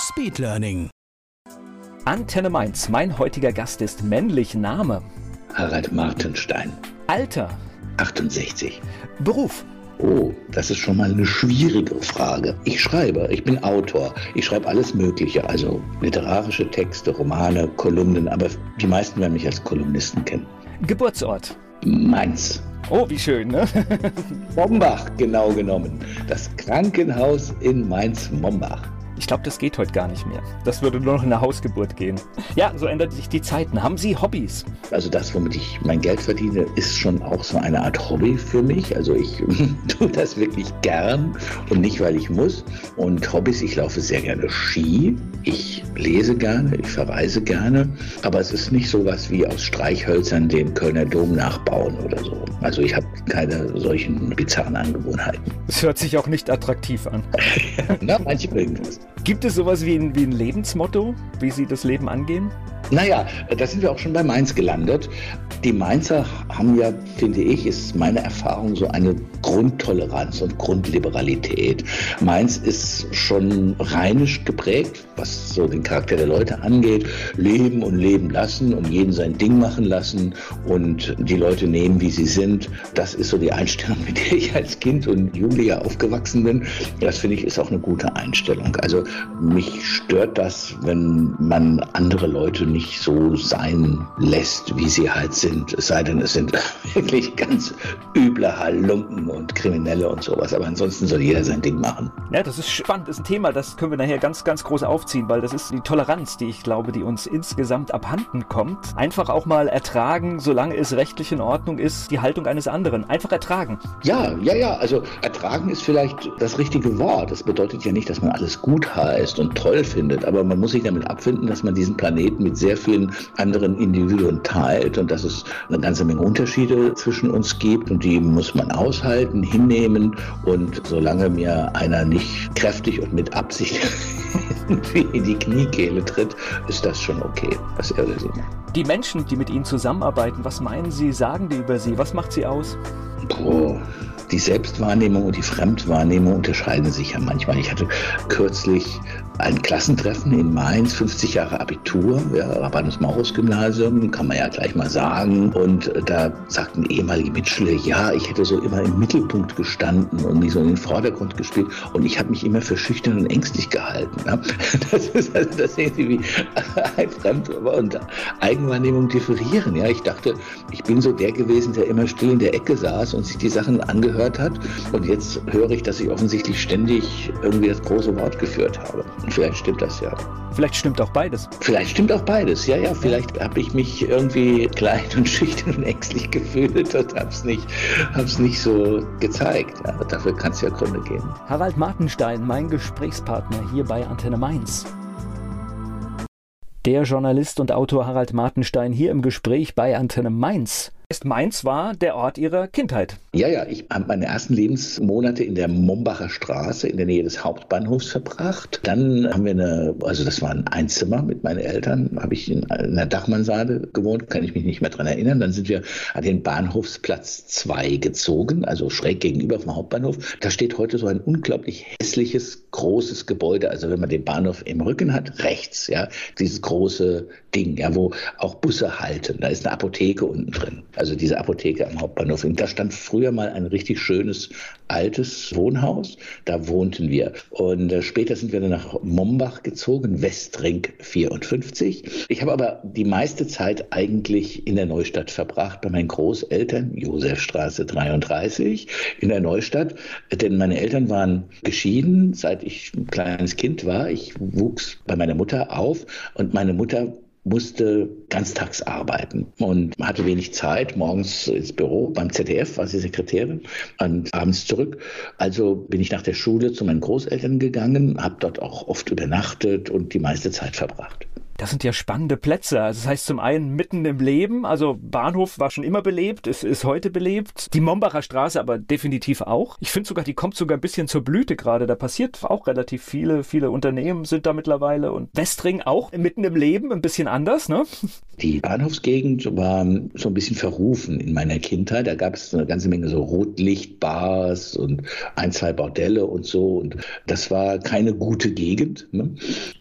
Speedlearning. Antenne Mainz. Mein heutiger Gast ist männlich Name. Harald Martenstein, Alter. 68. Beruf. Oh, das ist schon mal eine schwierige Frage. Ich schreibe, ich bin Autor. Ich schreibe alles Mögliche, also literarische Texte, Romane, Kolumnen, aber die meisten werden mich als Kolumnisten kennen. Geburtsort. Mainz. Oh, wie schön, ne? Mombach, genau genommen. Das Krankenhaus in Mainz-Mombach. Ich glaube, das geht heute gar nicht mehr. Das würde nur noch in eine Hausgeburt gehen. Ja, so ändern sich die Zeiten. Haben Sie Hobbys? Also das, womit ich mein Geld verdiene, ist schon auch so eine Art Hobby für mich. Also ich tue das wirklich gern und nicht, weil ich muss. Und Hobbys, ich laufe sehr gerne Ski. Ich lese gerne, ich verreise gerne. Aber es ist nicht so was wie aus Streichhölzern den Kölner Dom nachbauen oder so. Also ich habe keine solchen bizarren Angewohnheiten. Es hört sich auch nicht attraktiv an. Na, manche mögen das. Gibt es sowas wie ein, wie ein Lebensmotto, wie Sie das Leben angehen? Naja, da sind wir auch schon bei Mainz gelandet. Die Mainzer haben ja, finde ich, ist meine Erfahrung so eine Grundtoleranz und Grundliberalität. Mainz ist schon rheinisch geprägt, was so den Charakter der Leute angeht. Leben und leben lassen und jeden sein Ding machen lassen und die Leute nehmen, wie sie sind. Das ist so die Einstellung, mit der ich als Kind und Jugendlicher aufgewachsen bin. Das finde ich ist auch eine gute Einstellung. Also mich stört das, wenn man andere Leute nicht so sein lässt, wie sie halt sind. Es sei denn, es sind wirklich ganz üble Halunken und Kriminelle und sowas. Aber ansonsten soll jeder sein Ding machen. Ja, das ist spannend, das ist ein Thema, das können wir nachher ganz, ganz groß aufziehen, weil das ist die Toleranz, die ich glaube, die uns insgesamt abhanden kommt. Einfach auch mal ertragen, solange es rechtlich in Ordnung ist, die Haltung eines anderen. Einfach ertragen. Ja, ja, ja. Also ertragen ist vielleicht das richtige Wort. Das bedeutet ja nicht, dass man alles gut heißt und toll findet, aber man muss sich damit abfinden, dass man diesen Planeten mit sehr vielen anderen Individuen teilt und dass es eine ganze Menge Unterschiede zwischen uns gibt und die muss man aushalten, hinnehmen und solange mir einer nicht kräftig und mit Absicht in die Kniekehle tritt, ist das schon okay, was er oder sie macht. Die Menschen, die mit Ihnen zusammenarbeiten, was meinen Sie, sagen die über Sie? Was macht Sie aus? Boah. Die Selbstwahrnehmung und die Fremdwahrnehmung unterscheiden sich ja manchmal. Ich hatte kürzlich ein Klassentreffen in Mainz, 50 Jahre Abitur, ja, Rabanus-Maurus-Gymnasium, kann man ja gleich mal sagen. Und da sagten ehemalige Mitschüler, ja, ich hätte so immer im Mittelpunkt gestanden und nicht so in den Vordergrund gespielt. Und ich habe mich immer für schüchtern und ängstlich gehalten. Ja. Das ist also, das sehen Sie, wie Fremd- und Eigenwahrnehmung differieren. Ja, ich dachte, ich bin so der gewesen, der immer still in der Ecke saß und sich die Sachen angehört hat. Und jetzt höre ich, dass ich offensichtlich ständig irgendwie das große Wort geführt habe. Vielleicht stimmt das ja. Vielleicht stimmt auch beides. Vielleicht stimmt auch beides. Ja, ja, vielleicht habe ich mich irgendwie klein und schüchtern und ängstlich gefühlt und habe es nicht, hab's nicht so gezeigt. Aber dafür kann es ja Gründe geben. Harald Martenstein, mein Gesprächspartner hier bei Antenne Mainz. Der Journalist und Autor Harald Martenstein hier im Gespräch bei Antenne Mainz. Ist Mainz war der Ort Ihrer Kindheit. Ja, ja, ich habe meine ersten Lebensmonate in der Mombacher Straße in der Nähe des Hauptbahnhofs verbracht. Dann haben wir eine, also das war ein Einzimmer mit meinen Eltern, habe ich in einer Dachmannsade gewohnt, kann ich mich nicht mehr dran erinnern. Dann sind wir an den Bahnhofsplatz 2 gezogen, also schräg gegenüber vom Hauptbahnhof. Da steht heute so ein unglaublich hässliches, großes Gebäude. Also wenn man den Bahnhof im Rücken hat, rechts, ja, dieses große Ding, ja, wo auch Busse halten. Da ist eine Apotheke unten drin also diese Apotheke am Hauptbahnhof. Und da stand früher mal ein richtig schönes altes Wohnhaus. Da wohnten wir. Und äh, später sind wir dann nach Mombach gezogen, Westring 54. Ich habe aber die meiste Zeit eigentlich in der Neustadt verbracht, bei meinen Großeltern, Josefstraße 33, in der Neustadt. Denn meine Eltern waren geschieden, seit ich ein kleines Kind war. Ich wuchs bei meiner Mutter auf und meine Mutter musste ganztags arbeiten und hatte wenig Zeit, morgens ins Büro beim ZDF, war sie Sekretärin, und abends zurück. Also bin ich nach der Schule zu meinen Großeltern gegangen, habe dort auch oft übernachtet und die meiste Zeit verbracht. Das sind ja spannende Plätze. Also das heißt zum einen mitten im Leben, also Bahnhof war schon immer belebt, es ist heute belebt. Die Mombacher Straße aber definitiv auch. Ich finde sogar, die kommt sogar ein bisschen zur Blüte gerade. Da passiert auch relativ viele, viele Unternehmen sind da mittlerweile und Westring auch mitten im Leben, ein bisschen anders, ne? Die Bahnhofsgegend war so ein bisschen verrufen in meiner Kindheit. Da gab es eine ganze Menge so Rotlichtbars und ein, zwei Bordelle und so. Und das war keine gute Gegend. Ne?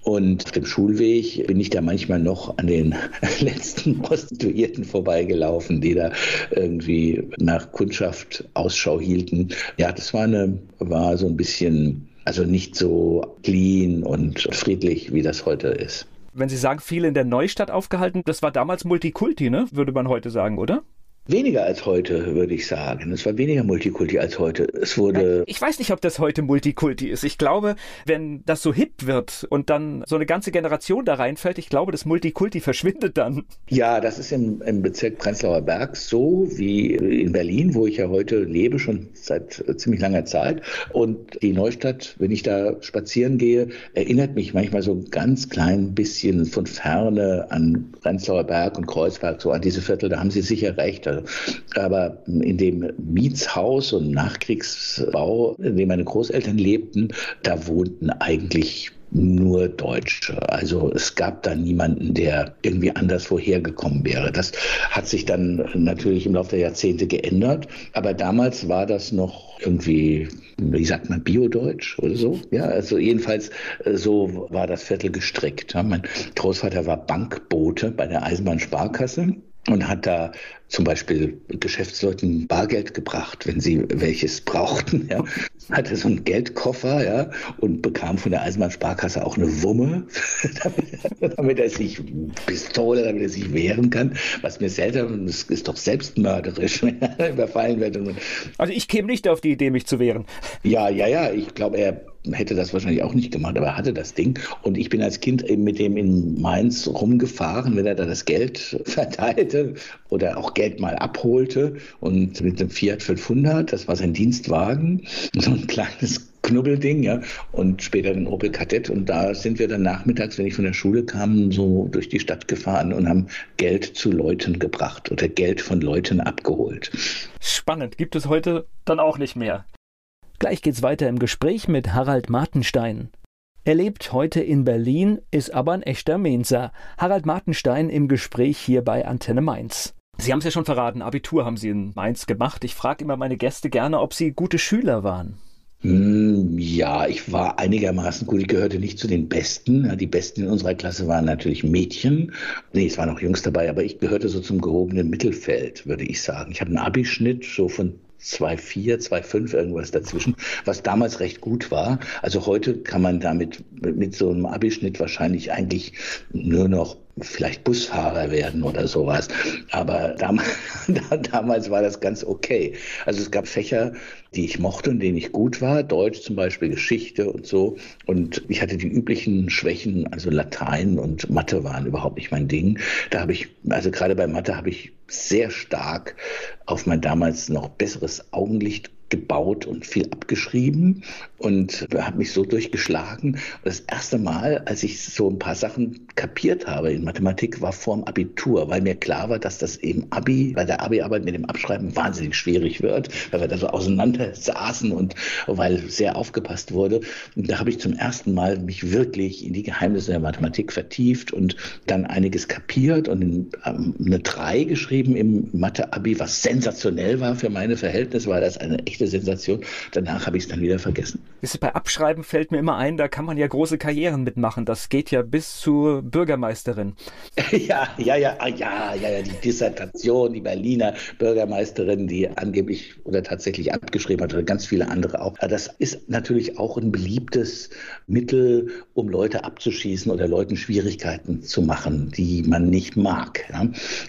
Und auf dem Schulweg bin ich ich da manchmal noch an den letzten Prostituierten vorbeigelaufen, die da irgendwie nach Kundschaft Ausschau hielten. Ja, das war eine, war so ein bisschen, also nicht so clean und friedlich, wie das heute ist. Wenn Sie sagen, viele in der Neustadt aufgehalten, das war damals Multikulti, ne? Würde man heute sagen, oder? Weniger als heute, würde ich sagen. Es war weniger Multikulti als heute. Es wurde. Ich weiß nicht, ob das heute Multikulti ist. Ich glaube, wenn das so hip wird und dann so eine ganze Generation da reinfällt, ich glaube, das Multikulti verschwindet dann. Ja, das ist im, im Bezirk Prenzlauer Berg so wie in Berlin, wo ich ja heute lebe, schon seit ziemlich langer Zeit. Und die Neustadt, wenn ich da spazieren gehe, erinnert mich manchmal so ein ganz klein bisschen von ferne an Prenzlauer Berg und Kreuzberg, so an diese Viertel. Da haben Sie sicher recht. Aber in dem Mietshaus und Nachkriegsbau, in dem meine Großeltern lebten, da wohnten eigentlich nur Deutsche. Also es gab da niemanden, der irgendwie anderswo hergekommen wäre. Das hat sich dann natürlich im Laufe der Jahrzehnte geändert. Aber damals war das noch irgendwie, wie sagt man, Biodeutsch oder so. Ja, also jedenfalls äh, so war das Viertel gestrickt. Mein Großvater war Bankbote bei der Eisenbahnsparkasse und hat da zum Beispiel Geschäftsleuten Bargeld gebracht, wenn sie welches brauchten. Ja. Hatte so einen Geldkoffer ja, und bekam von der Eisenbahnsparkasse auch eine Wumme, damit, damit, er sich Pistole, damit er sich wehren kann. Was mir selten, das ist doch selbstmörderisch, wenn er überfallen wird. Also ich käme nicht auf die Idee, mich zu wehren. Ja, ja, ja. Ich glaube, er hätte das wahrscheinlich auch nicht gemacht, aber er hatte das Ding. Und ich bin als Kind eben mit dem in Mainz rumgefahren, wenn er da das Geld verteilte oder auch Geld mal abholte. Und mit dem Fiat 500, das war sein Dienstwagen, so ein kleines Knubbelding, ja, und später den Opel Kadett. Und da sind wir dann nachmittags, wenn ich von der Schule kam, so durch die Stadt gefahren und haben Geld zu Leuten gebracht oder Geld von Leuten abgeholt. Spannend, gibt es heute dann auch nicht mehr. Gleich geht's weiter im Gespräch mit Harald Martenstein. Er lebt heute in Berlin, ist aber ein echter Mainzer. Harald Martenstein im Gespräch hier bei Antenne Mainz. Sie haben es ja schon verraten, Abitur haben Sie in Mainz gemacht. Ich frage immer meine Gäste gerne, ob Sie gute Schüler waren. Hm, ja, ich war einigermaßen gut. Ich gehörte nicht zu den Besten. Die Besten in unserer Klasse waren natürlich Mädchen. Nee, es waren auch Jungs dabei, aber ich gehörte so zum gehobenen Mittelfeld, würde ich sagen. Ich hatte einen Abischnitt so von 2,4, 2,5, irgendwas dazwischen, was damals recht gut war. Also heute kann man damit mit so einem Abischnitt wahrscheinlich eigentlich nur noch vielleicht Busfahrer werden oder sowas. Aber damals, damals war das ganz okay. Also es gab Fächer, die ich mochte und denen ich gut war. Deutsch zum Beispiel, Geschichte und so. Und ich hatte die üblichen Schwächen, also Latein und Mathe waren überhaupt nicht mein Ding. Da habe ich, also gerade bei Mathe habe ich sehr stark auf mein damals noch besseres Augenlicht gebaut und viel abgeschrieben und habe mich so durchgeschlagen. Das erste Mal, als ich so ein paar Sachen kapiert habe in Mathematik, war vorm Abitur, weil mir klar war, dass das eben Abi, bei der Abi-Arbeit mit dem Abschreiben wahnsinnig schwierig wird, weil wir da so auseinander saßen und weil sehr aufgepasst wurde. Und da habe ich zum ersten Mal mich wirklich in die Geheimnisse der Mathematik vertieft und dann einiges kapiert und ähm, eine 3 geschrieben im Mathe-Abi, was sensationell war für meine Verhältnisse, weil das eine echt echte Sensation. Danach habe ich es dann wieder vergessen. Bei Abschreiben fällt mir immer ein, da kann man ja große Karrieren mitmachen. Das geht ja bis zur Bürgermeisterin. ja, ja, ja, ah, ja, ja, ja, die Dissertation, die Berliner Bürgermeisterin, die angeblich oder tatsächlich abgeschrieben hat, oder ganz viele andere auch. Das ist natürlich auch ein beliebtes Mittel, um Leute abzuschießen oder Leuten Schwierigkeiten zu machen, die man nicht mag.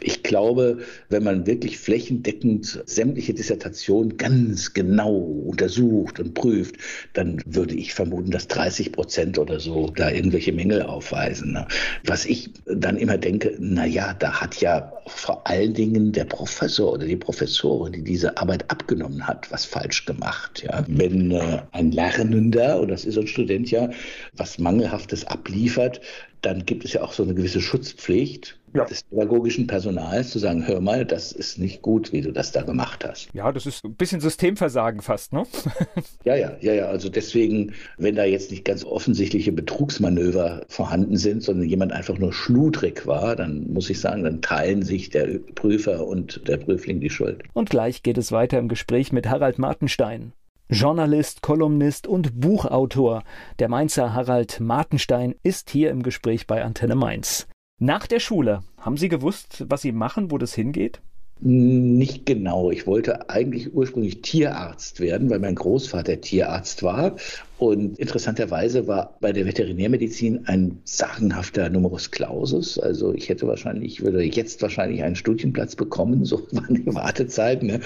Ich glaube, wenn man wirklich flächendeckend sämtliche Dissertationen ganz genau untersucht und prüft, dann würde ich vermuten, dass 30 Prozent oder so da irgendwelche Mängel aufweisen. Ne? Was ich dann immer denke, na ja, da hat ja vor allen Dingen der Professor oder die Professorin, die diese Arbeit abgenommen hat, was falsch gemacht. Ja? Wenn äh, ein Lernender, und das ist ein Student ja, was Mangelhaftes abliefert, dann gibt es ja auch so eine gewisse Schutzpflicht ja. des pädagogischen Personals zu sagen, hör mal, das ist nicht gut, wie du das da gemacht hast. Ja, das ist ein bisschen Systemversagen fast, ne? ja, ja, ja, ja. Also deswegen, wenn da jetzt nicht ganz offensichtliche Betrugsmanöver vorhanden sind, sondern jemand einfach nur schludrig war, dann muss ich sagen, dann teilen sich der Prüfer und der Prüfling die Schuld. Und gleich geht es weiter im Gespräch mit Harald Martenstein. Journalist, Kolumnist und Buchautor. Der Mainzer Harald Martenstein ist hier im Gespräch bei Antenne Mainz. Nach der Schule, haben Sie gewusst, was Sie machen, wo das hingeht? Nicht genau. Ich wollte eigentlich ursprünglich Tierarzt werden, weil mein Großvater Tierarzt war. Und interessanterweise war bei der Veterinärmedizin ein sagenhafter Numerus Clausus. Also ich hätte wahrscheinlich, ich würde jetzt wahrscheinlich einen Studienplatz bekommen, so waren die Wartezeiten. Ne?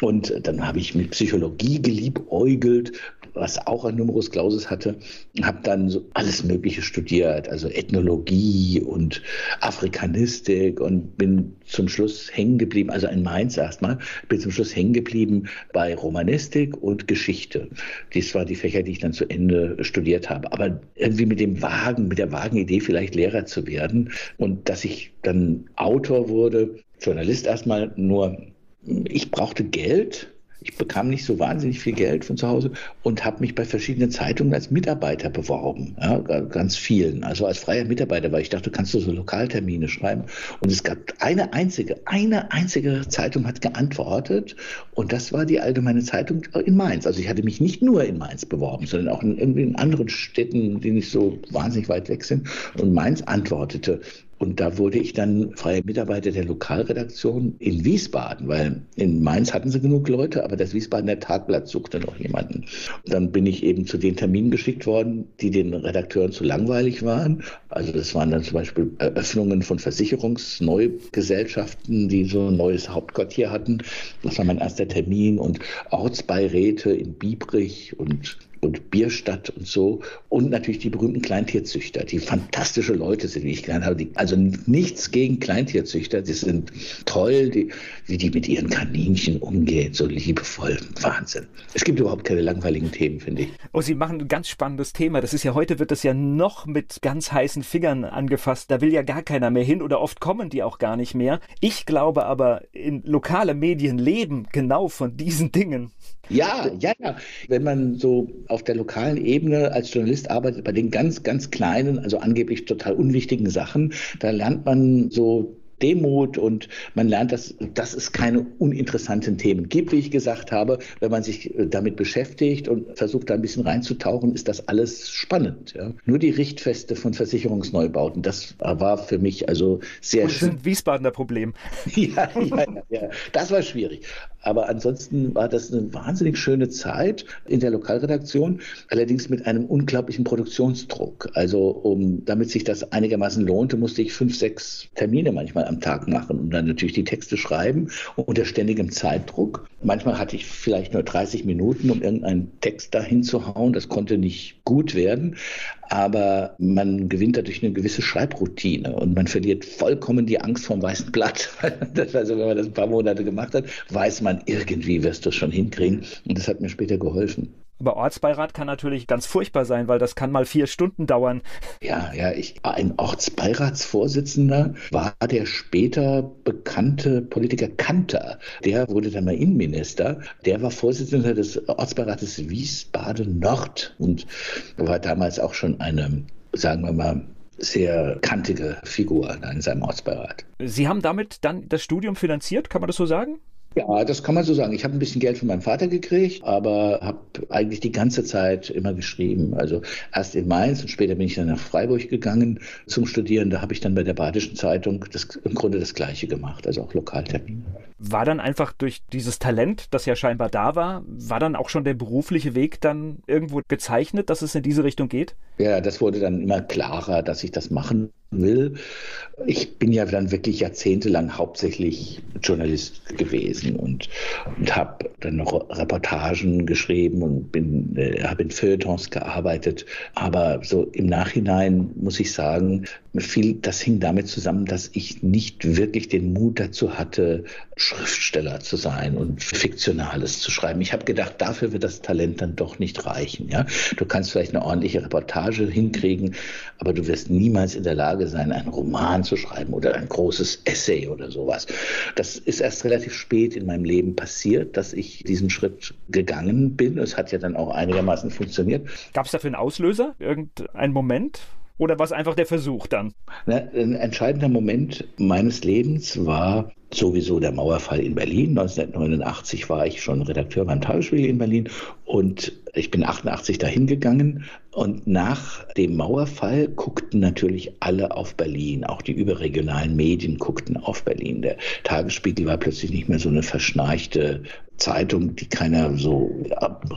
Und dann habe ich mit Psychologie geliebäugelt, was auch ein Numerus Clausus hatte, habe dann so alles Mögliche studiert, also Ethnologie und Afrikanistik und bin zum Schluss hängen geblieben, also in Mainz erstmal, bin zum Schluss hängen geblieben bei Romanistik und Geschichte. Dies waren die Fächer, die ich dann zu Ende studiert habe. Aber irgendwie mit dem Wagen, mit der Wagenidee vielleicht Lehrer zu werden und dass ich dann Autor wurde, Journalist erstmal, nur ich brauchte Geld ich bekam nicht so wahnsinnig viel Geld von zu Hause und habe mich bei verschiedenen Zeitungen als Mitarbeiter beworben, ja, ganz vielen, also als freier Mitarbeiter, weil ich dachte, kannst du so Lokaltermine schreiben. Und es gab eine einzige, eine einzige Zeitung hat geantwortet und das war die Allgemeine Zeitung in Mainz. Also ich hatte mich nicht nur in Mainz beworben, sondern auch in, in anderen Städten, die nicht so wahnsinnig weit weg sind. Und Mainz antwortete und da wurde ich dann freier Mitarbeiter der Lokalredaktion in Wiesbaden, weil in Mainz hatten sie genug Leute, aber das Wiesbadener Tagblatt suchte noch jemanden. Und dann bin ich eben zu den Terminen geschickt worden, die den Redakteuren zu langweilig waren. Also das waren dann zum Beispiel Eröffnungen von Versicherungsneugesellschaften, die so ein neues Hauptquartier hatten. Das war mein erster Termin und Ortsbeiräte in Biebrich und und Bierstadt und so. Und natürlich die berühmten Kleintierzüchter, die fantastische Leute sind, wie ich gelernt habe. Die, also nichts gegen Kleintierzüchter, die sind toll, die, wie die mit ihren Kaninchen umgehen, so liebevoll. Wahnsinn. Es gibt überhaupt keine langweiligen Themen, finde ich. Oh, Sie machen ein ganz spannendes Thema. Das ist ja heute wird das ja noch mit ganz heißen Fingern angefasst. Da will ja gar keiner mehr hin oder oft kommen die auch gar nicht mehr. Ich glaube aber, in lokale Medien leben genau von diesen Dingen. Ja, ja, ja. Wenn man so auf der lokalen Ebene als Journalist arbeitet, bei den ganz, ganz kleinen, also angeblich total unwichtigen Sachen, da lernt man so Demut und man lernt, dass, dass es keine uninteressanten Themen gibt, wie ich gesagt habe. Wenn man sich äh, damit beschäftigt und versucht, da ein bisschen reinzutauchen, ist das alles spannend. Ja. Nur die Richtfeste von Versicherungsneubauten, das war für mich also sehr und schön. Das ist ein Wiesbadener Problem. ja, ja, ja, das war schwierig. Aber ansonsten war das eine wahnsinnig schöne Zeit in der Lokalredaktion, allerdings mit einem unglaublichen Produktionsdruck. Also um, damit sich das einigermaßen lohnte, musste ich fünf, sechs Termine manchmal am Tag machen und dann natürlich die Texte schreiben unter ständigem Zeitdruck. Manchmal hatte ich vielleicht nur 30 Minuten, um irgendeinen Text dahin zu hauen. Das konnte nicht gut werden, aber man gewinnt dadurch eine gewisse Schreibroutine und man verliert vollkommen die Angst vom weißen Blatt. also wenn man das ein paar Monate gemacht hat, weiß man, irgendwie wirst du es schon hinkriegen und das hat mir später geholfen. Aber Ortsbeirat kann natürlich ganz furchtbar sein, weil das kann mal vier Stunden dauern. Ja, ja, ich, ein Ortsbeiratsvorsitzender war der später bekannte Politiker Kanter. Der wurde dann mal Innenminister. Der war Vorsitzender des Ortsbeirates Wiesbaden Nord und war damals auch schon eine, sagen wir mal, sehr kantige Figur in seinem Ortsbeirat. Sie haben damit dann das Studium finanziert, kann man das so sagen? Ja, das kann man so sagen. Ich habe ein bisschen Geld von meinem Vater gekriegt, aber habe eigentlich die ganze Zeit immer geschrieben. Also erst in Mainz und später bin ich dann nach Freiburg gegangen zum Studieren. Da habe ich dann bei der Badischen Zeitung das, im Grunde das Gleiche gemacht, also auch Lokaltermine. War dann einfach durch dieses Talent, das ja scheinbar da war, war dann auch schon der berufliche Weg dann irgendwo gezeichnet, dass es in diese Richtung geht? Ja, das wurde dann immer klarer, dass ich das machen will. Ich bin ja dann wirklich jahrzehntelang hauptsächlich Journalist gewesen und, und habe dann noch Reportagen geschrieben und äh, habe in Feuilletons gearbeitet. Aber so im Nachhinein muss ich sagen, viel, das hing damit zusammen, dass ich nicht wirklich den Mut dazu hatte, Schriftsteller zu sein und Fiktionales zu schreiben. Ich habe gedacht, dafür wird das Talent dann doch nicht reichen. Ja? Du kannst vielleicht eine ordentliche Reportage hinkriegen, aber du wirst niemals in der Lage sein, einen Roman zu schreiben oder ein großes Essay oder sowas. Das ist erst relativ spät in meinem Leben passiert, dass ich diesen Schritt gegangen bin. Es hat ja dann auch einigermaßen funktioniert. Gab es dafür einen Auslöser? Irgendein Moment? Oder war es einfach der Versuch dann? Na, ein entscheidender Moment meines Lebens war sowieso der Mauerfall in Berlin. 1989 war ich schon Redakteur beim Tagesspiegel in Berlin und ich bin 88 dahin gegangen und nach dem Mauerfall guckten natürlich alle auf Berlin, auch die überregionalen Medien guckten auf Berlin. Der Tagesspiegel war plötzlich nicht mehr so eine verschnarchte Zeitung, die keiner so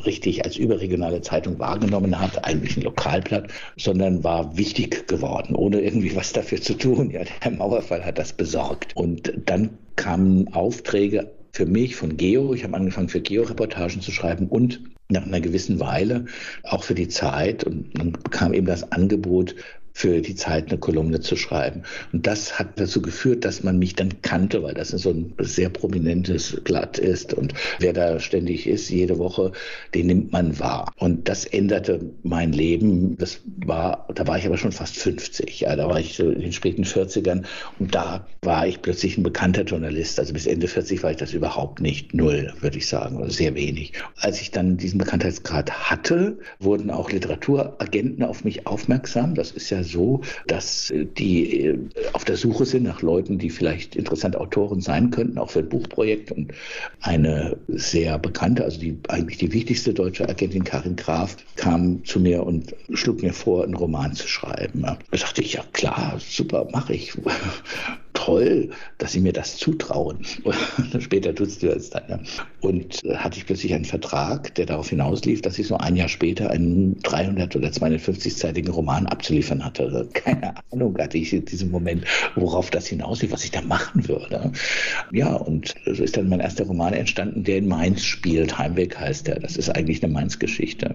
richtig als überregionale Zeitung wahrgenommen hat, eigentlich ein Lokalblatt, sondern war wichtig geworden, ohne irgendwie was dafür zu tun. Ja, der Mauerfall hat das besorgt. Und dann kamen Aufträge für mich von Geo. Ich habe angefangen für Geo-Reportagen zu schreiben und nach einer gewissen Weile auch für die Zeit. Und dann kam eben das Angebot, für die Zeit eine Kolumne zu schreiben. Und das hat dazu geführt, dass man mich dann kannte, weil das so ein sehr prominentes Blatt ist. Und wer da ständig ist, jede Woche, den nimmt man wahr. Und das änderte mein Leben. Das war, da war ich aber schon fast 50. Ja, da war ich so in den späten 40ern. Und da war ich plötzlich ein bekannter Journalist. Also bis Ende 40 war ich das überhaupt nicht. Null, würde ich sagen, oder sehr wenig. Als ich dann diesen Bekanntheitsgrad hatte, wurden auch Literaturagenten auf mich aufmerksam. Das ist ja so, dass die äh, auf der Suche sind nach Leuten, die vielleicht interessante Autoren sein könnten, auch für ein Buchprojekt. Und eine sehr bekannte, also die eigentlich die wichtigste deutsche Agentin Karin Graf, kam zu mir und schlug mir vor, einen Roman zu schreiben. Da dachte ich, ja klar, super, mache ich toll, dass sie mir das zutrauen. Später tut es das dann. Ja. Und äh, hatte ich plötzlich einen Vertrag, der darauf hinauslief, dass ich so ein Jahr später einen 300 oder 250-seitigen Roman abzuliefern hatte. Also keine Ahnung hatte ich in diesem Moment, worauf das hinauslief, was ich da machen würde. Ja, und so ist dann mein erster Roman entstanden, der in Mainz spielt. Heimweg heißt er. Das ist eigentlich eine Mainz-Geschichte.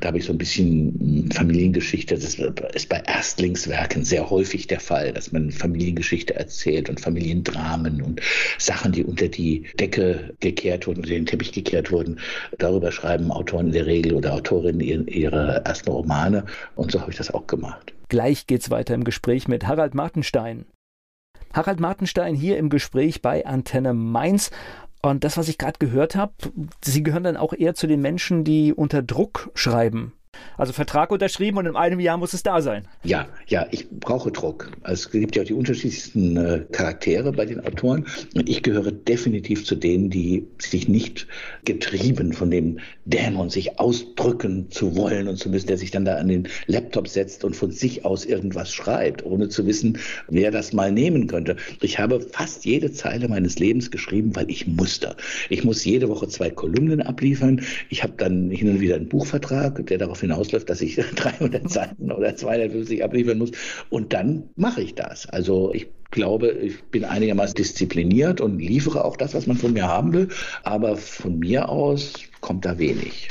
Da habe ich so ein bisschen hm, Familiengeschichte. Das ist bei Erstlingswerken sehr häufig der Fall, dass man Familiengeschichte erzählt erzählt und Familiendramen und Sachen, die unter die Decke gekehrt wurden, unter den Teppich gekehrt wurden. Darüber schreiben Autoren in der Regel oder Autorinnen ihre ersten Romane und so habe ich das auch gemacht. Gleich geht's weiter im Gespräch mit Harald Martenstein. Harald Martenstein hier im Gespräch bei Antenne Mainz. Und das, was ich gerade gehört habe, Sie gehören dann auch eher zu den Menschen, die unter Druck schreiben. Also Vertrag unterschrieben und in einem Jahr muss es da sein. Ja, ja, ich brauche Druck. Also es gibt ja auch die unterschiedlichsten äh, Charaktere bei den Autoren. Und ich gehöre definitiv zu denen, die sich nicht getrieben von dem Dämon, sich ausdrücken zu wollen und zu müssen, der sich dann da an den Laptop setzt und von sich aus irgendwas schreibt, ohne zu wissen, wer das mal nehmen könnte. Ich habe fast jede Zeile meines Lebens geschrieben, weil ich musste. Ich muss jede Woche zwei Kolumnen abliefern. Ich habe dann hin und wieder einen Buchvertrag, der darauf hinausläuft, dass ich 300 Seiten oder 250 abliefern muss. Und dann mache ich das. Also ich glaube, ich bin einigermaßen diszipliniert und liefere auch das, was man von mir haben will. Aber von mir aus kommt da wenig.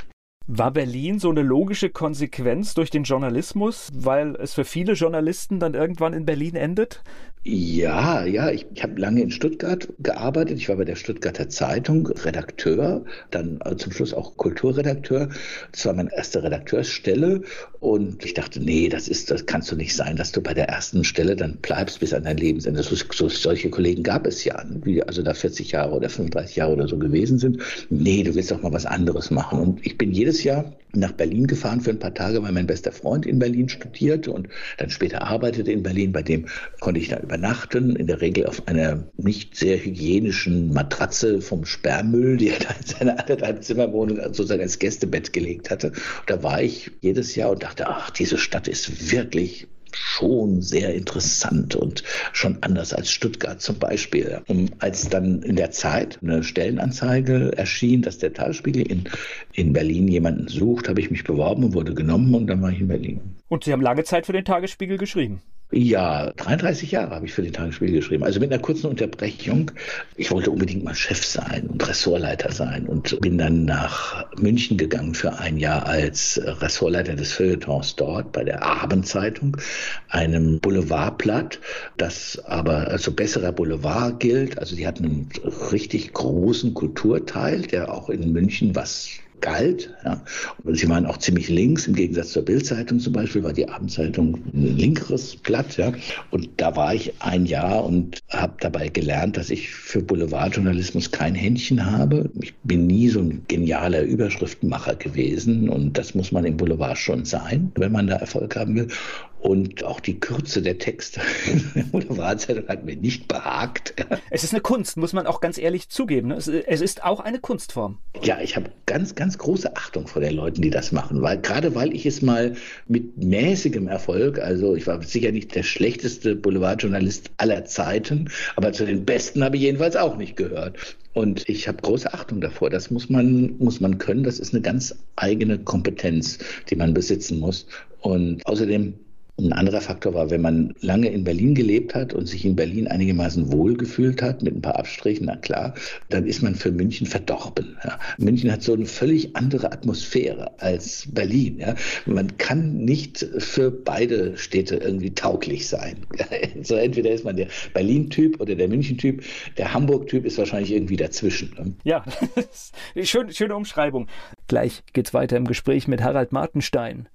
War Berlin so eine logische Konsequenz durch den Journalismus, weil es für viele Journalisten dann irgendwann in Berlin endet? Ja, ja, ich, ich habe lange in Stuttgart gearbeitet. Ich war bei der Stuttgarter Zeitung Redakteur, dann äh, zum Schluss auch Kulturredakteur. Das war meine erste Redakteursstelle und ich dachte, nee, das ist, das kannst du nicht sein, dass du bei der ersten Stelle dann bleibst bis an dein Lebensende. So, so, solche Kollegen gab es ja, die also da 40 Jahre oder 35 Jahre oder so gewesen sind. Nee, du willst doch mal was anderes machen. Und ich bin jedes Jahr nach Berlin gefahren für ein paar Tage, weil mein bester Freund in Berlin studierte und dann später arbeitete in Berlin. Bei dem konnte ich da übernachten, in der Regel auf einer nicht sehr hygienischen Matratze vom Sperrmüll, die er da in seiner anderthalb Zimmerwohnung sozusagen als Gästebett gelegt hatte. Und da war ich jedes Jahr und dachte, ach, diese Stadt ist wirklich schon sehr interessant und schon anders als Stuttgart zum Beispiel. Und als dann in der Zeit eine Stellenanzeige erschien, dass der Tagesspiegel in, in Berlin jemanden sucht, habe ich mich beworben und wurde genommen und dann war ich in Berlin. Und Sie haben lange Zeit für den Tagesspiegel geschrieben? Ja, 33 Jahre habe ich für den Tagesspiegel geschrieben. Also mit einer kurzen Unterbrechung. Ich wollte unbedingt mal Chef sein und Ressortleiter sein und bin dann nach München gegangen für ein Jahr als Ressortleiter des Feuilletons dort bei der Abendzeitung, einem Boulevardblatt, das aber als so besserer Boulevard gilt. Also die hatten einen richtig großen Kulturteil, der auch in München was galt. Ja. Sie waren auch ziemlich links, im Gegensatz zur Bildzeitung zum Beispiel, war die Abendzeitung ein linkeres Blatt. Ja. Und da war ich ein Jahr und habe dabei gelernt, dass ich für Boulevardjournalismus kein Händchen habe. Ich bin nie so ein genialer Überschriftenmacher gewesen und das muss man im Boulevard schon sein, wenn man da Erfolg haben will. Und auch die Kürze der Texte in der Boulevardzeitung hat mir nicht behagt. Es ist eine Kunst, muss man auch ganz ehrlich zugeben. Ne? Es ist auch eine Kunstform. Ja, ich habe ganz, ganz große Achtung vor den Leuten, die das machen. Weil, gerade weil ich es mal mit mäßigem Erfolg, also ich war sicher nicht der schlechteste Boulevardjournalist aller Zeiten, aber zu den besten habe ich jedenfalls auch nicht gehört. Und ich habe große Achtung davor. Das muss man, muss man können. Das ist eine ganz eigene Kompetenz, die man besitzen muss. Und außerdem ein anderer Faktor war, wenn man lange in Berlin gelebt hat und sich in Berlin einigermaßen wohl gefühlt hat, mit ein paar Abstrichen, na klar, dann ist man für München verdorben. Ja. München hat so eine völlig andere Atmosphäre als Berlin. Ja. Man kann nicht für beide Städte irgendwie tauglich sein. So entweder ist man der Berlin-Typ oder der München-Typ. Der Hamburg-Typ ist wahrscheinlich irgendwie dazwischen. Ne? Ja, schön, schöne Umschreibung. Gleich geht's weiter im Gespräch mit Harald Martenstein.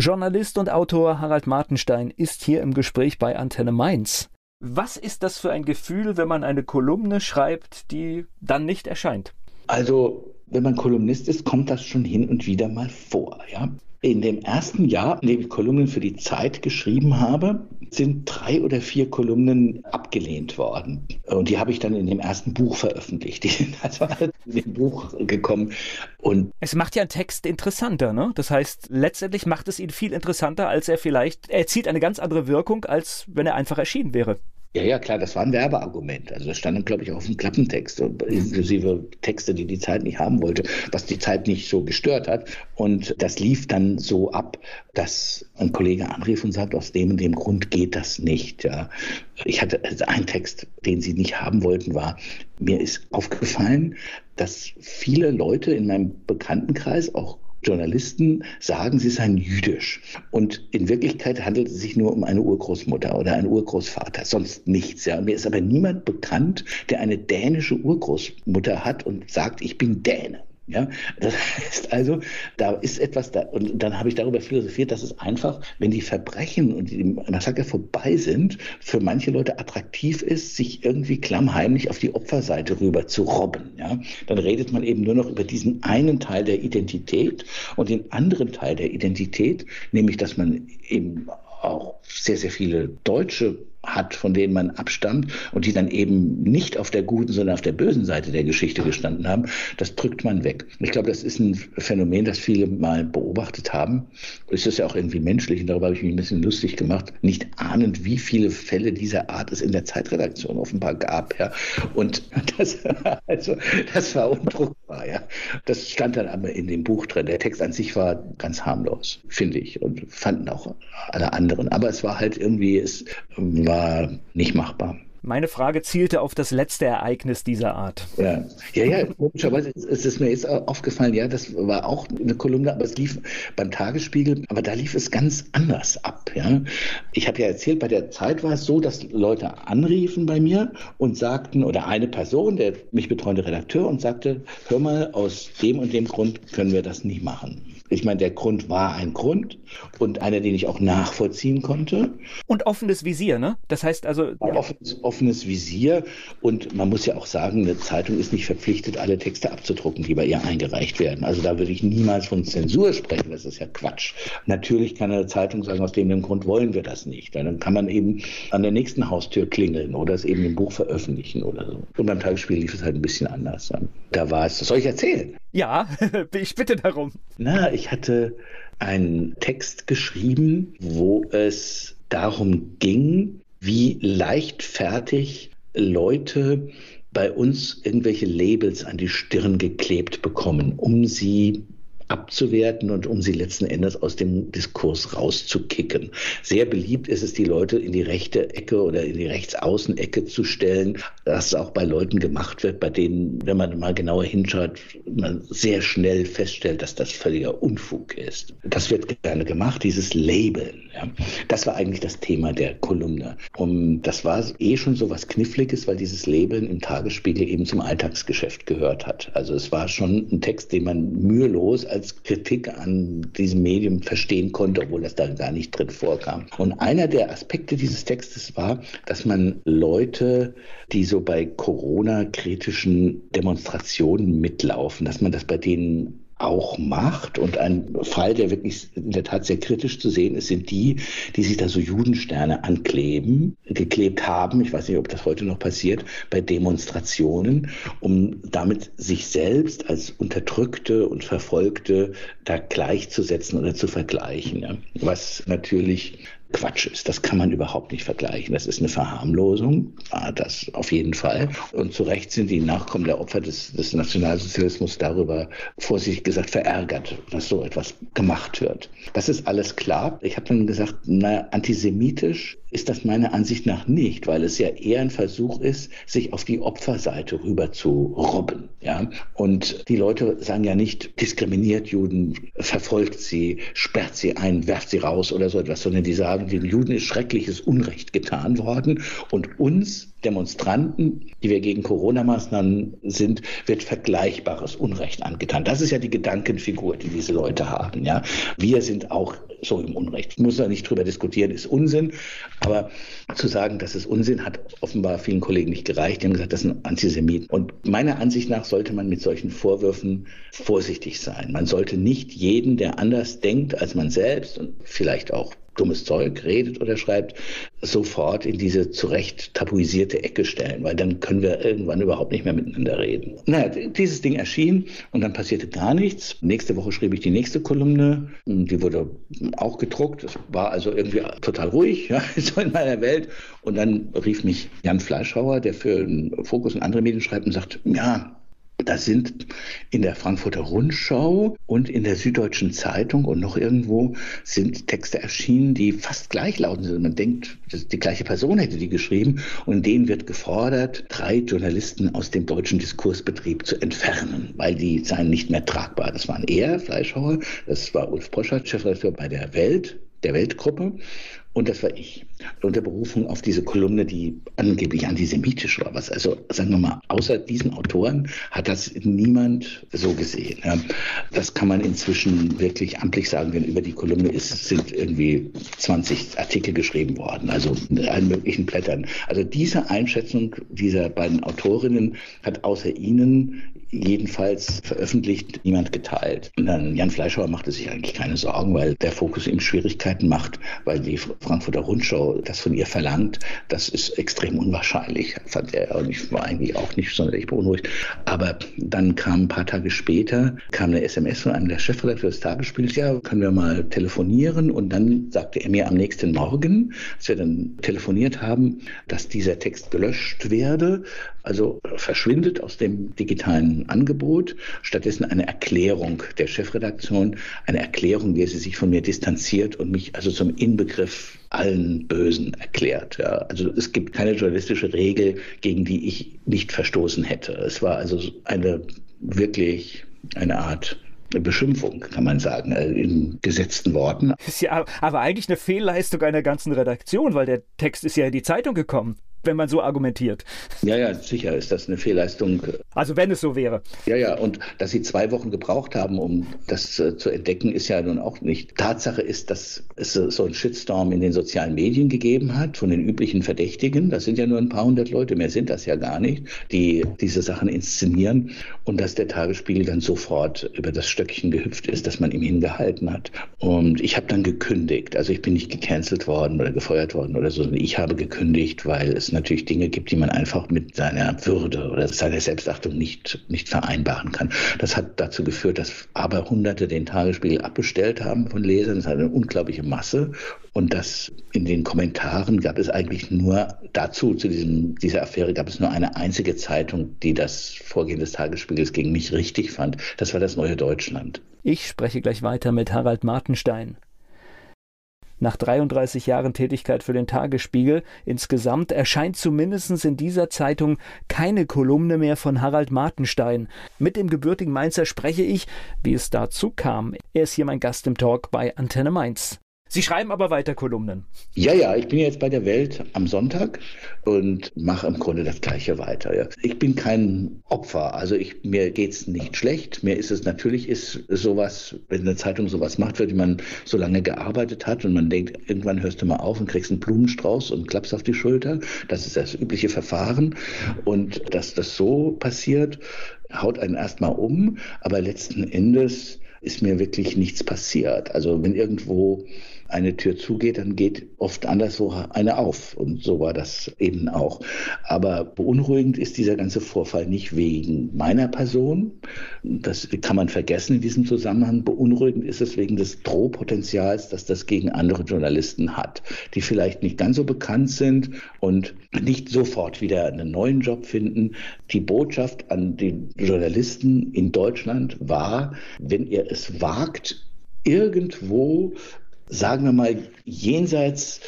Journalist und Autor Harald Martenstein ist hier im Gespräch bei Antenne Mainz. Was ist das für ein Gefühl, wenn man eine Kolumne schreibt, die dann nicht erscheint? Also, wenn man Kolumnist ist, kommt das schon hin und wieder mal vor, ja. In dem ersten Jahr, in dem ich Kolumnen für die Zeit geschrieben habe, sind drei oder vier Kolumnen abgelehnt worden. Und die habe ich dann in dem ersten Buch veröffentlicht. Die sind also in dem Buch gekommen. Und es macht ja einen Text interessanter, ne? Das heißt, letztendlich macht es ihn viel interessanter, als er vielleicht, er erzielt eine ganz andere Wirkung, als wenn er einfach erschienen wäre. Ja, ja, klar, das war ein Werbeargument. Also das stand dann, glaube ich, auf dem Klappentext, inklusive Texte, die die Zeit nicht haben wollte, was die Zeit nicht so gestört hat. Und das lief dann so ab, dass ein Kollege anrief und sagt, aus dem und dem Grund geht das nicht. Ja. Ich hatte also einen Text, den sie nicht haben wollten, war, mir ist aufgefallen, dass viele Leute in meinem Bekanntenkreis, auch Journalisten sagen, sie seien jüdisch. Und in Wirklichkeit handelt es sich nur um eine Urgroßmutter oder einen Urgroßvater, sonst nichts. Ja. Mir ist aber niemand bekannt, der eine dänische Urgroßmutter hat und sagt, ich bin Däne. Ja, das heißt also, da ist etwas da, und dann habe ich darüber philosophiert, dass es einfach, wenn die Verbrechen und die Massaker vorbei sind, für manche Leute attraktiv ist, sich irgendwie klammheimlich auf die Opferseite rüber zu robben. Ja, dann redet man eben nur noch über diesen einen Teil der Identität und den anderen Teil der Identität, nämlich, dass man eben auch sehr, sehr viele Deutsche hat, von denen man abstammt und die dann eben nicht auf der guten, sondern auf der bösen Seite der Geschichte gestanden haben, das drückt man weg. Ich glaube, das ist ein Phänomen, das viele mal beobachtet haben. Ist ja auch irgendwie menschlich und darüber habe ich mich ein bisschen lustig gemacht, nicht ahnend, wie viele Fälle dieser Art es in der Zeitredaktion offenbar gab. Ja. Und das, also, das war undruckbar. Ja. Das stand dann aber in dem Buch drin. Der Text an sich war ganz harmlos, finde ich, und fanden auch alle anderen. Aber es war halt irgendwie, es war nicht machbar. Meine Frage zielte auf das letzte Ereignis dieser Art. Ja, ja, ja komischerweise ist es mir jetzt aufgefallen, ja, das war auch eine Kolumne, aber es lief beim Tagesspiegel, aber da lief es ganz anders ab. Ja. Ich habe ja erzählt, bei der Zeit war es so, dass Leute anriefen bei mir und sagten, oder eine Person, der mich betreuende Redakteur, und sagte, hör mal, aus dem und dem Grund können wir das nicht machen. Ich meine, der Grund war ein Grund und einer, den ich auch nachvollziehen konnte. Und offenes Visier, ne? Das heißt also. Ja. Offenes, offenes Visier. Und man muss ja auch sagen, eine Zeitung ist nicht verpflichtet, alle Texte abzudrucken, die bei ihr eingereicht werden. Also da würde ich niemals von Zensur sprechen. Das ist ja Quatsch. Natürlich kann eine Zeitung sagen, aus dem, dem Grund wollen wir das nicht. Dann kann man eben an der nächsten Haustür klingeln oder es eben im Buch veröffentlichen oder so. Und beim Tagesspiel lief es halt ein bisschen anders. Da war es, das soll ich erzählen? Ja, ich bitte darum. Na, ich hatte einen Text geschrieben, wo es darum ging, wie leichtfertig Leute bei uns irgendwelche Labels an die Stirn geklebt bekommen, um sie abzuwerten und um sie letzten Endes aus dem Diskurs rauszukicken. Sehr beliebt ist es, die Leute in die rechte Ecke oder in die Rechtsaußenecke zu stellen, das auch bei Leuten gemacht wird, bei denen, wenn man mal genauer hinschaut, man sehr schnell feststellt, dass das völliger Unfug ist. Das wird gerne gemacht, dieses Labeln. Ja. Das war eigentlich das Thema der Kolumne. Und das war eh schon so was Kniffliges, weil dieses Labeln im Tagesspiegel eben zum Alltagsgeschäft gehört hat. Also es war schon ein Text, den man mühelos als Kritik an diesem Medium verstehen konnte, obwohl das da gar nicht drin vorkam. Und einer der Aspekte dieses Textes war, dass man Leute, die so bei Corona-kritischen Demonstrationen mitlaufen, dass man das bei denen auch macht. Und ein Fall, der wirklich in der Tat sehr kritisch zu sehen ist, sind die, die sich da so Judensterne ankleben, geklebt haben. Ich weiß nicht, ob das heute noch passiert, bei Demonstrationen, um damit sich selbst als Unterdrückte und Verfolgte da gleichzusetzen oder zu vergleichen. Ja. Was natürlich Quatsch ist. Das kann man überhaupt nicht vergleichen. Das ist eine Verharmlosung, ah, das auf jeden Fall. Und zu Recht sind die Nachkommen der Opfer des, des Nationalsozialismus darüber, vorsichtig gesagt, verärgert, dass so etwas gemacht wird. Das ist alles klar. Ich habe dann gesagt, na, antisemitisch ist das meiner Ansicht nach nicht, weil es ja eher ein Versuch ist, sich auf die Opferseite rüber zu robben. Ja? Und die Leute sagen ja nicht, diskriminiert Juden, verfolgt sie, sperrt sie ein, werft sie raus oder so etwas, sondern die sagen, den Juden ist schreckliches Unrecht getan worden und uns Demonstranten, die wir gegen Corona-Maßnahmen sind, wird vergleichbares Unrecht angetan. Das ist ja die Gedankenfigur, die diese Leute haben. Ja, wir sind auch so im Unrecht. Muss da nicht drüber diskutieren, ist Unsinn. Aber zu sagen, das ist Unsinn, hat offenbar vielen Kollegen nicht gereicht. Die haben gesagt, das sind Antisemiten. Und meiner Ansicht nach sollte man mit solchen Vorwürfen vorsichtig sein. Man sollte nicht jeden, der anders denkt als man selbst und vielleicht auch dummes Zeug redet oder schreibt, sofort in diese zurecht tabuisierte Ecke stellen, weil dann können wir irgendwann überhaupt nicht mehr miteinander reden. Naja, dieses Ding erschien und dann passierte gar nichts. Nächste Woche schrieb ich die nächste Kolumne, die wurde auch gedruckt. Es war also irgendwie total ruhig, ja, so in meiner Welt. Und dann rief mich Jan Fleischhauer, der für Fokus und andere Medien schreibt und sagt, ja, da sind in der Frankfurter Rundschau und in der Süddeutschen Zeitung und noch irgendwo sind Texte erschienen, die fast gleich lauten. Also man denkt, die gleiche Person hätte die geschrieben und denen wird gefordert, drei Journalisten aus dem deutschen Diskursbetrieb zu entfernen, weil die seien nicht mehr tragbar. Das waren er, Fleischhauer, das war Ulf Poschert, Chefredakteur bei der Welt, der Weltgruppe und das war ich. Unter Berufung auf diese Kolumne, die angeblich antisemitisch war. Was also, sagen wir mal, außer diesen Autoren hat das niemand so gesehen. Das kann man inzwischen wirklich amtlich sagen, denn über die Kolumne ist, sind irgendwie 20 Artikel geschrieben worden, also in allen möglichen Blättern. Also diese Einschätzung dieser beiden Autorinnen hat außer ihnen jedenfalls veröffentlicht, niemand geteilt. Und dann Jan Fleischhauer machte sich eigentlich keine Sorgen, weil der Fokus ihm Schwierigkeiten macht, weil die Frankfurter Rundschau das von ihr verlangt. Das ist extrem unwahrscheinlich, fand er. Und ich war eigentlich auch nicht sonderlich beunruhigt. Aber dann kam ein paar Tage später, kam eine SMS von einem der Chefredakteure des Tagesspiels, ja, können wir mal telefonieren? Und dann sagte er mir am nächsten Morgen, als wir dann telefoniert haben, dass dieser Text gelöscht werde, also verschwindet aus dem digitalen Angebot. Stattdessen eine Erklärung der Chefredaktion, eine Erklärung, wie sie sich von mir distanziert und mich also zum Inbegriff allen Bösen erklärt. Ja. Also es gibt keine journalistische Regel, gegen die ich nicht verstoßen hätte. Es war also eine wirklich eine Art Beschimpfung, kann man sagen, äh, in gesetzten Worten. Ja aber eigentlich eine Fehlleistung einer ganzen Redaktion, weil der Text ist ja in die Zeitung gekommen wenn man so argumentiert. Ja, ja, sicher ist das eine Fehlleistung. Also wenn es so wäre. Ja, ja, und dass sie zwei Wochen gebraucht haben, um das äh, zu entdecken, ist ja nun auch nicht. Tatsache ist, dass es so einen Shitstorm in den sozialen Medien gegeben hat von den üblichen Verdächtigen. Das sind ja nur ein paar hundert Leute, mehr sind das ja gar nicht, die diese Sachen inszenieren und dass der Tagesspiegel dann sofort über das Stöckchen gehüpft ist, das man ihm hingehalten hat. Und ich habe dann gekündigt. Also ich bin nicht gecancelt worden oder gefeuert worden oder so, sondern ich habe gekündigt, weil es natürlich Dinge gibt, die man einfach mit seiner Würde oder seiner Selbstachtung nicht, nicht vereinbaren kann. Das hat dazu geführt, dass aber Hunderte den Tagesspiegel abbestellt haben von Lesern. Das hat eine unglaubliche Masse. Und das in den Kommentaren gab es eigentlich nur dazu, zu diesem, dieser Affäre gab es nur eine einzige Zeitung, die das Vorgehen des Tagesspiegels gegen mich richtig fand. Das war das Neue Deutschland. Ich spreche gleich weiter mit Harald Martenstein. Nach 33 Jahren Tätigkeit für den Tagesspiegel insgesamt erscheint zumindest in dieser Zeitung keine Kolumne mehr von Harald Martenstein. Mit dem gebürtigen Mainzer spreche ich, wie es dazu kam. Er ist hier mein Gast im Talk bei Antenne Mainz. Sie schreiben aber weiter Kolumnen. Ja, ja, ich bin jetzt bei der Welt am Sonntag und mache im Grunde das Gleiche weiter. Ja. Ich bin kein Opfer, also ich, mir geht's nicht schlecht. Mir ist es natürlich ist sowas, wenn eine Zeitung sowas macht, die man so lange gearbeitet hat und man denkt, irgendwann hörst du mal auf und kriegst einen Blumenstrauß und klappst auf die Schulter. Das ist das übliche Verfahren und dass das so passiert, haut einen erstmal um, aber letzten Endes ist mir wirklich nichts passiert. Also wenn irgendwo eine Tür zugeht, dann geht oft anderswo eine auf. Und so war das eben auch. Aber beunruhigend ist dieser ganze Vorfall nicht wegen meiner Person. Das kann man vergessen in diesem Zusammenhang. Beunruhigend ist es wegen des Drohpotenzials, das das gegen andere Journalisten hat, die vielleicht nicht ganz so bekannt sind und nicht sofort wieder einen neuen Job finden. Die Botschaft an die Journalisten in Deutschland war, wenn ihr es wagt, irgendwo sagen wir mal, jenseits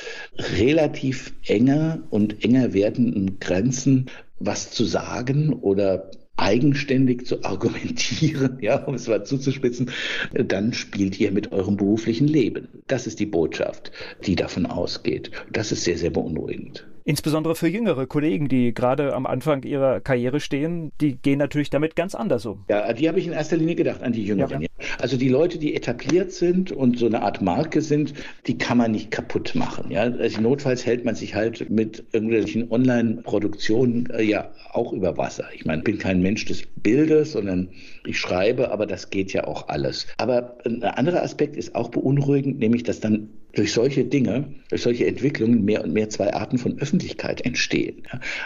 relativ enger und enger werdenden Grenzen was zu sagen oder eigenständig zu argumentieren, ja, um es mal zuzuspitzen, dann spielt ihr mit eurem beruflichen Leben. Das ist die Botschaft, die davon ausgeht. Das ist sehr, sehr beunruhigend. Insbesondere für jüngere Kollegen, die gerade am Anfang ihrer Karriere stehen, die gehen natürlich damit ganz anders um. Ja, die habe ich in erster Linie gedacht, an die Jüngeren. Ja. Also die Leute, die etabliert sind und so eine Art Marke sind, die kann man nicht kaputt machen. Ja? Also notfalls hält man sich halt mit irgendwelchen Online-Produktionen äh, ja auch über Wasser. Ich meine, ich bin kein Mensch des Bildes, sondern ich schreibe, aber das geht ja auch alles. Aber ein anderer Aspekt ist auch beunruhigend, nämlich dass dann durch solche Dinge, durch solche Entwicklungen mehr und mehr zwei Arten von Öffentlichkeit entstehen.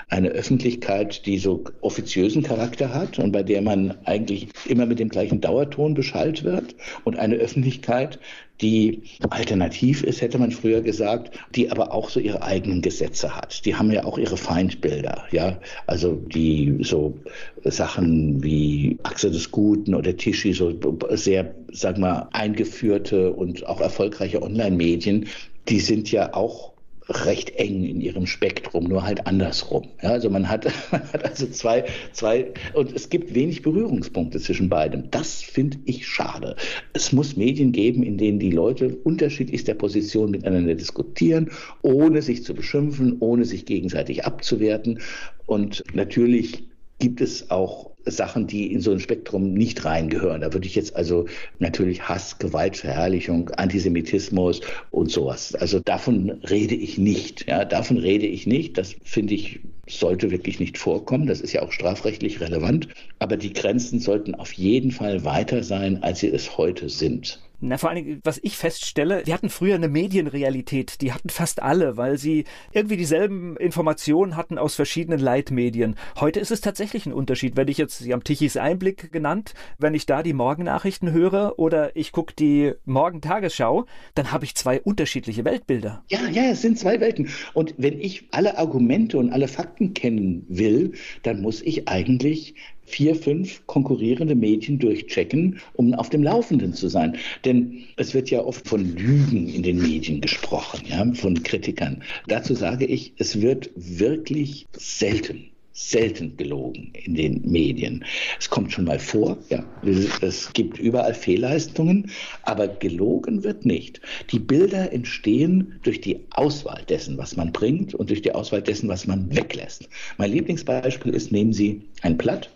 Eine Öffentlichkeit, die so offiziösen Charakter hat und bei der man eigentlich immer mit dem gleichen Dauerton beschallt wird und eine Öffentlichkeit, die alternativ ist, hätte man früher gesagt, die aber auch so ihre eigenen Gesetze hat. Die haben ja auch ihre Feindbilder, ja. Also die so Sachen wie Achse des Guten oder Tischi, so sehr, sag mal, eingeführte und auch erfolgreiche Online-Medien, die sind ja auch recht eng in ihrem Spektrum, nur halt andersrum. Ja, also man hat, man hat also zwei, zwei, und es gibt wenig Berührungspunkte zwischen beidem. Das finde ich schade. Es muss Medien geben, in denen die Leute unterschiedlichster Position miteinander diskutieren, ohne sich zu beschimpfen, ohne sich gegenseitig abzuwerten. Und natürlich gibt es auch Sachen, die in so ein Spektrum nicht reingehören. Da würde ich jetzt also natürlich Hass, Gewaltverherrlichung, Antisemitismus und sowas. Also davon rede ich nicht. Ja, davon rede ich nicht. Das finde ich sollte wirklich nicht vorkommen. Das ist ja auch strafrechtlich relevant. Aber die Grenzen sollten auf jeden Fall weiter sein, als sie es heute sind. Na, vor allen Dingen, was ich feststelle, wir hatten früher eine Medienrealität, die hatten fast alle, weil sie irgendwie dieselben Informationen hatten aus verschiedenen Leitmedien. Heute ist es tatsächlich ein Unterschied. Wenn ich jetzt, Sie haben Tichys Einblick genannt, wenn ich da die Morgennachrichten höre oder ich gucke die Morgentagesschau, dann habe ich zwei unterschiedliche Weltbilder. Ja, ja, es sind zwei Welten. Und wenn ich alle Argumente und alle Fakten kennen will, dann muss ich eigentlich vier, fünf konkurrierende Medien durchchecken, um auf dem Laufenden zu sein. Denn es wird ja oft von Lügen in den Medien gesprochen, ja, von Kritikern. Dazu sage ich, es wird wirklich selten selten gelogen in den Medien. Es kommt schon mal vor, ja, es gibt überall Fehlleistungen, aber gelogen wird nicht. Die Bilder entstehen durch die Auswahl dessen, was man bringt und durch die Auswahl dessen, was man weglässt. Mein Lieblingsbeispiel ist, nehmen Sie ein Blatt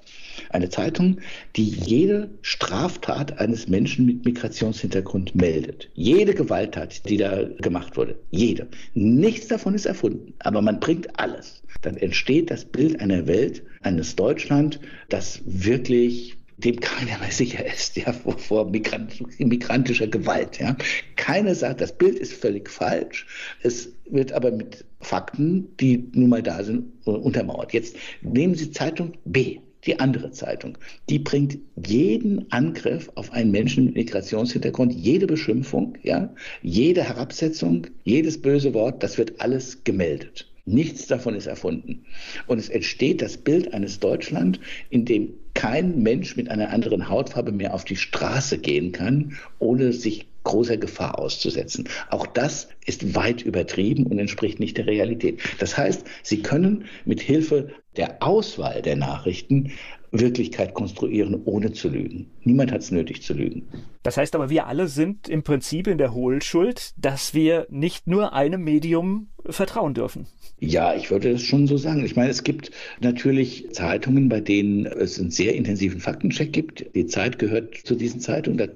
eine Zeitung, die jede Straftat eines Menschen mit Migrationshintergrund meldet. Jede Gewalttat, die da gemacht wurde. Jede. Nichts davon ist erfunden. Aber man bringt alles. Dann entsteht das Bild einer Welt, eines Deutschland, das wirklich dem keiner mehr sicher ist, ja, vor, vor Migrant, migrantischer Gewalt. Ja. Keiner sagt, das Bild ist völlig falsch. Es wird aber mit Fakten, die nun mal da sind, untermauert. Jetzt nehmen Sie Zeitung B. Die andere Zeitung, die bringt jeden Angriff auf einen Menschen mit Migrationshintergrund, jede Beschimpfung, ja, jede Herabsetzung, jedes böse Wort, das wird alles gemeldet. Nichts davon ist erfunden. Und es entsteht das Bild eines Deutschland, in dem kein Mensch mit einer anderen Hautfarbe mehr auf die Straße gehen kann, ohne sich großer Gefahr auszusetzen. Auch das ist weit übertrieben und entspricht nicht der Realität. Das heißt, Sie können mit Hilfe der Auswahl der Nachrichten Wirklichkeit konstruieren, ohne zu lügen. Niemand hat es nötig zu lügen. Das heißt aber, wir alle sind im Prinzip in der Hohlschuld, dass wir nicht nur einem Medium vertrauen dürfen. Ja, ich würde das schon so sagen. Ich meine, es gibt natürlich Zeitungen, bei denen es einen sehr intensiven Faktencheck gibt. Die Zeit gehört zu diesen Zeitungen, das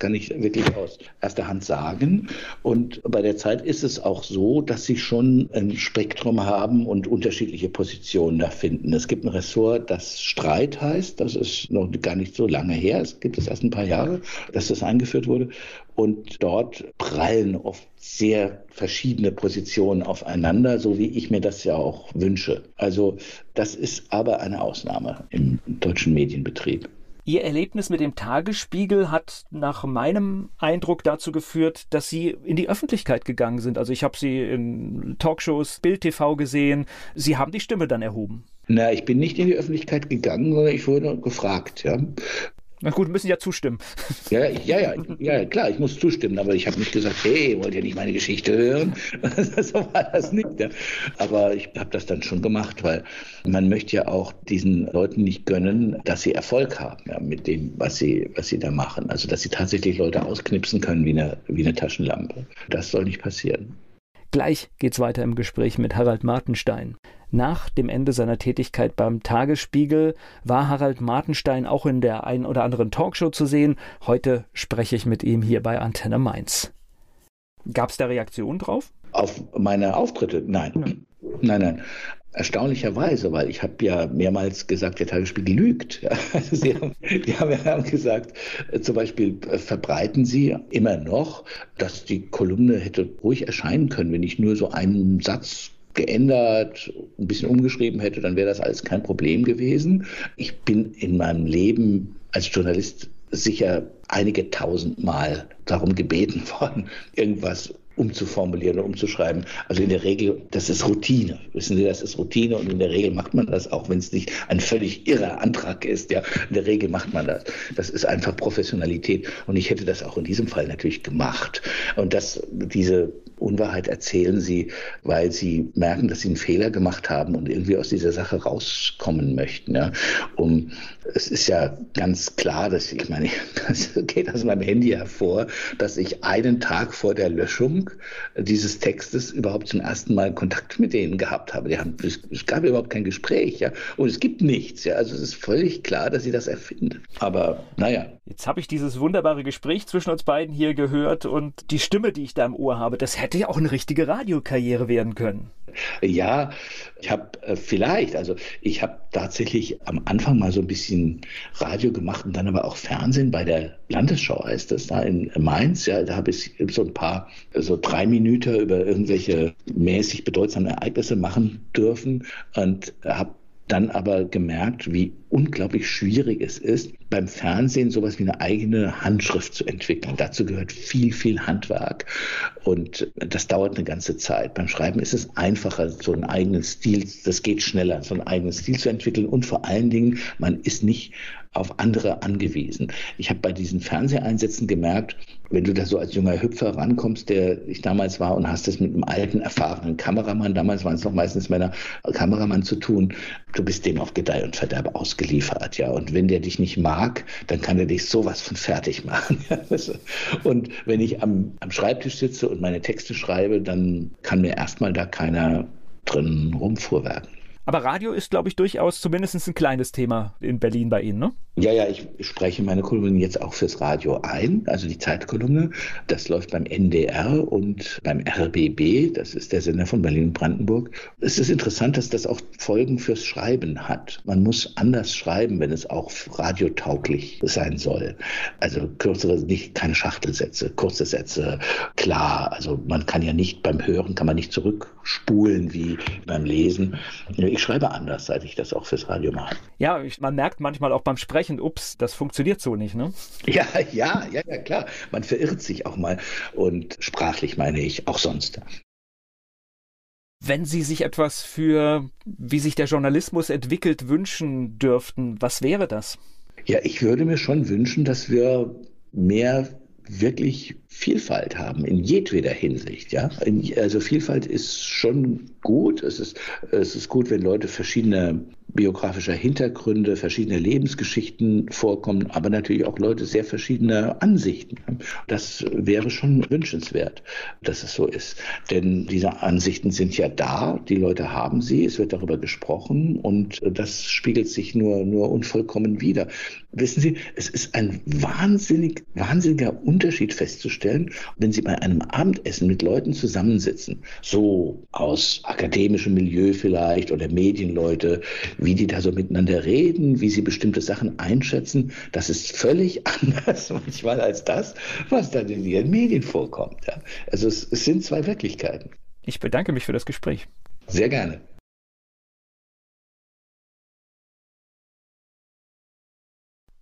kann ich wirklich aus erster Hand sagen. Und bei der Zeit ist es auch so, dass sie schon ein Spektrum haben und unterschiedliche Positionen da finden. Es gibt ein Ressort, das Streit heißt. Das ist noch gar nicht so lange her. Es gibt es erst ein paar Jahre, dass das eingeführt wurde. Und dort prallen oft sehr verschiedene Positionen aufeinander, so wie ich mir das ja auch wünsche. Also das ist aber eine Ausnahme im deutschen Medienbetrieb. Ihr Erlebnis mit dem Tagesspiegel hat nach meinem Eindruck dazu geführt, dass Sie in die Öffentlichkeit gegangen sind. Also ich habe Sie in Talkshows, Bild TV gesehen. Sie haben die Stimme dann erhoben. Na, ich bin nicht in die Öffentlichkeit gegangen, sondern ich wurde gefragt, ja. Na gut, müssen ja zustimmen. Ja, ja, ja, ja, klar, ich muss zustimmen, aber ich habe nicht gesagt, hey, wollt ihr nicht meine Geschichte hören? so war das nicht. Ja. Aber ich habe das dann schon gemacht, weil man möchte ja auch diesen Leuten nicht gönnen, dass sie Erfolg haben ja, mit dem, was sie, was sie da machen. Also, dass sie tatsächlich Leute ausknipsen können wie eine, wie eine Taschenlampe. Das soll nicht passieren. Gleich geht's weiter im Gespräch mit Harald Martenstein. Nach dem Ende seiner Tätigkeit beim Tagesspiegel war Harald Martenstein auch in der ein oder anderen Talkshow zu sehen. Heute spreche ich mit ihm hier bei Antenne Mainz. Gab es da Reaktionen drauf? Auf meine Auftritte? Nein. Nein, nein. Erstaunlicherweise, weil ich habe ja mehrmals gesagt, der Tagesspiegel lügt. Sie haben, die haben ja gesagt, äh, zum Beispiel äh, verbreiten sie immer noch, dass die Kolumne hätte ruhig erscheinen können, wenn ich nur so einen Satz geändert, ein bisschen umgeschrieben hätte, dann wäre das alles kein Problem gewesen. Ich bin in meinem Leben als Journalist sicher einige tausend Mal darum gebeten worden, irgendwas umzuformulieren und umzuschreiben. Also in der Regel, das ist Routine. Wissen Sie, das ist Routine und in der Regel macht man das, auch wenn es nicht ein völlig irrer Antrag ist. Ja, in der Regel macht man das. Das ist einfach Professionalität und ich hätte das auch in diesem Fall natürlich gemacht. Und das, diese Unwahrheit erzählen sie, weil sie merken, dass sie einen Fehler gemacht haben und irgendwie aus dieser Sache rauskommen möchten. Ja. Um, es ist ja ganz klar, dass ich meine, das geht aus meinem Handy hervor, dass ich einen Tag vor der Löschung dieses Textes überhaupt zum ersten Mal Kontakt mit denen gehabt habe. Die haben, es gab überhaupt kein Gespräch, ja, und es gibt nichts. Ja, also es ist völlig klar, dass sie das erfinden. Aber naja. Jetzt habe ich dieses wunderbare Gespräch zwischen uns beiden hier gehört und die Stimme, die ich da im Ohr habe, das hätte ja auch eine richtige Radiokarriere werden können. Ja, ich habe äh, vielleicht, also ich habe tatsächlich am Anfang mal so ein bisschen Radio gemacht und dann aber auch Fernsehen bei der Landesschau heißt das da in Mainz. Ja, da habe ich so ein paar, so drei Minuten über irgendwelche mäßig bedeutsamen Ereignisse machen dürfen und habe dann aber gemerkt, wie unglaublich schwierig es ist, beim Fernsehen sowas wie eine eigene Handschrift zu entwickeln. Dazu gehört viel, viel Handwerk und das dauert eine ganze Zeit. Beim Schreiben ist es einfacher, so einen eigenen Stil, das geht schneller, so einen eigenen Stil zu entwickeln und vor allen Dingen, man ist nicht auf andere angewiesen. Ich habe bei diesen Fernseheinsätzen gemerkt, wenn du da so als junger Hüpfer rankommst, der ich damals war, und hast es mit einem alten, erfahrenen Kameramann, damals waren es noch meistens Männer, Kameramann zu tun, du bist dem auf Gedeih und Verderb ausgeliefert, ja. Und wenn der dich nicht mag, dann kann er dich sowas von fertig machen. Ja? Und wenn ich am, am Schreibtisch sitze und meine Texte schreibe, dann kann mir erstmal da keiner drin rumfuhrwerken. Aber Radio ist, glaube ich, durchaus zumindest ein kleines Thema in Berlin bei Ihnen, ne? Ja, ja, ich spreche meine Kolumnen jetzt auch fürs Radio ein, also die Zeitkolumne. Das läuft beim NDR und beim RBB, das ist der Sender von Berlin und Brandenburg. Es ist interessant, dass das auch Folgen fürs Schreiben hat. Man muss anders schreiben, wenn es auch radiotauglich sein soll. Also kürzere, nicht keine Schachtelsätze, kurze Sätze, klar. Also man kann ja nicht beim Hören, kann man nicht zurückspulen wie beim Lesen. Schreibe anders, seit ich das auch fürs Radio mache. Ja, ich, man merkt manchmal auch beim Sprechen, ups, das funktioniert so nicht, ne? Ja, ja, ja, ja, klar. Man verirrt sich auch mal und sprachlich meine ich, auch sonst. Wenn Sie sich etwas für, wie sich der Journalismus entwickelt, wünschen dürften, was wäre das? Ja, ich würde mir schon wünschen, dass wir mehr wirklich Vielfalt haben in jedweder Hinsicht. Ja? Also Vielfalt ist schon gut. Es ist, es ist gut, wenn Leute verschiedene biografischer Hintergründe, verschiedene Lebensgeschichten vorkommen, aber natürlich auch Leute sehr verschiedene Ansichten. Das wäre schon wünschenswert, dass es so ist. Denn diese Ansichten sind ja da, die Leute haben sie, es wird darüber gesprochen und das spiegelt sich nur, nur unvollkommen wider. Wissen Sie, es ist ein wahnsinnig, wahnsinniger Unterschied festzustellen, wenn Sie bei einem Abendessen mit Leuten zusammensitzen, so aus akademischem Milieu vielleicht oder Medienleute, wie die da so miteinander reden, wie sie bestimmte Sachen einschätzen, das ist völlig anders manchmal als das, was dann in ihren Medien vorkommt. Also es, es sind zwei Wirklichkeiten. Ich bedanke mich für das Gespräch. Sehr gerne.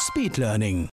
Speedlearning.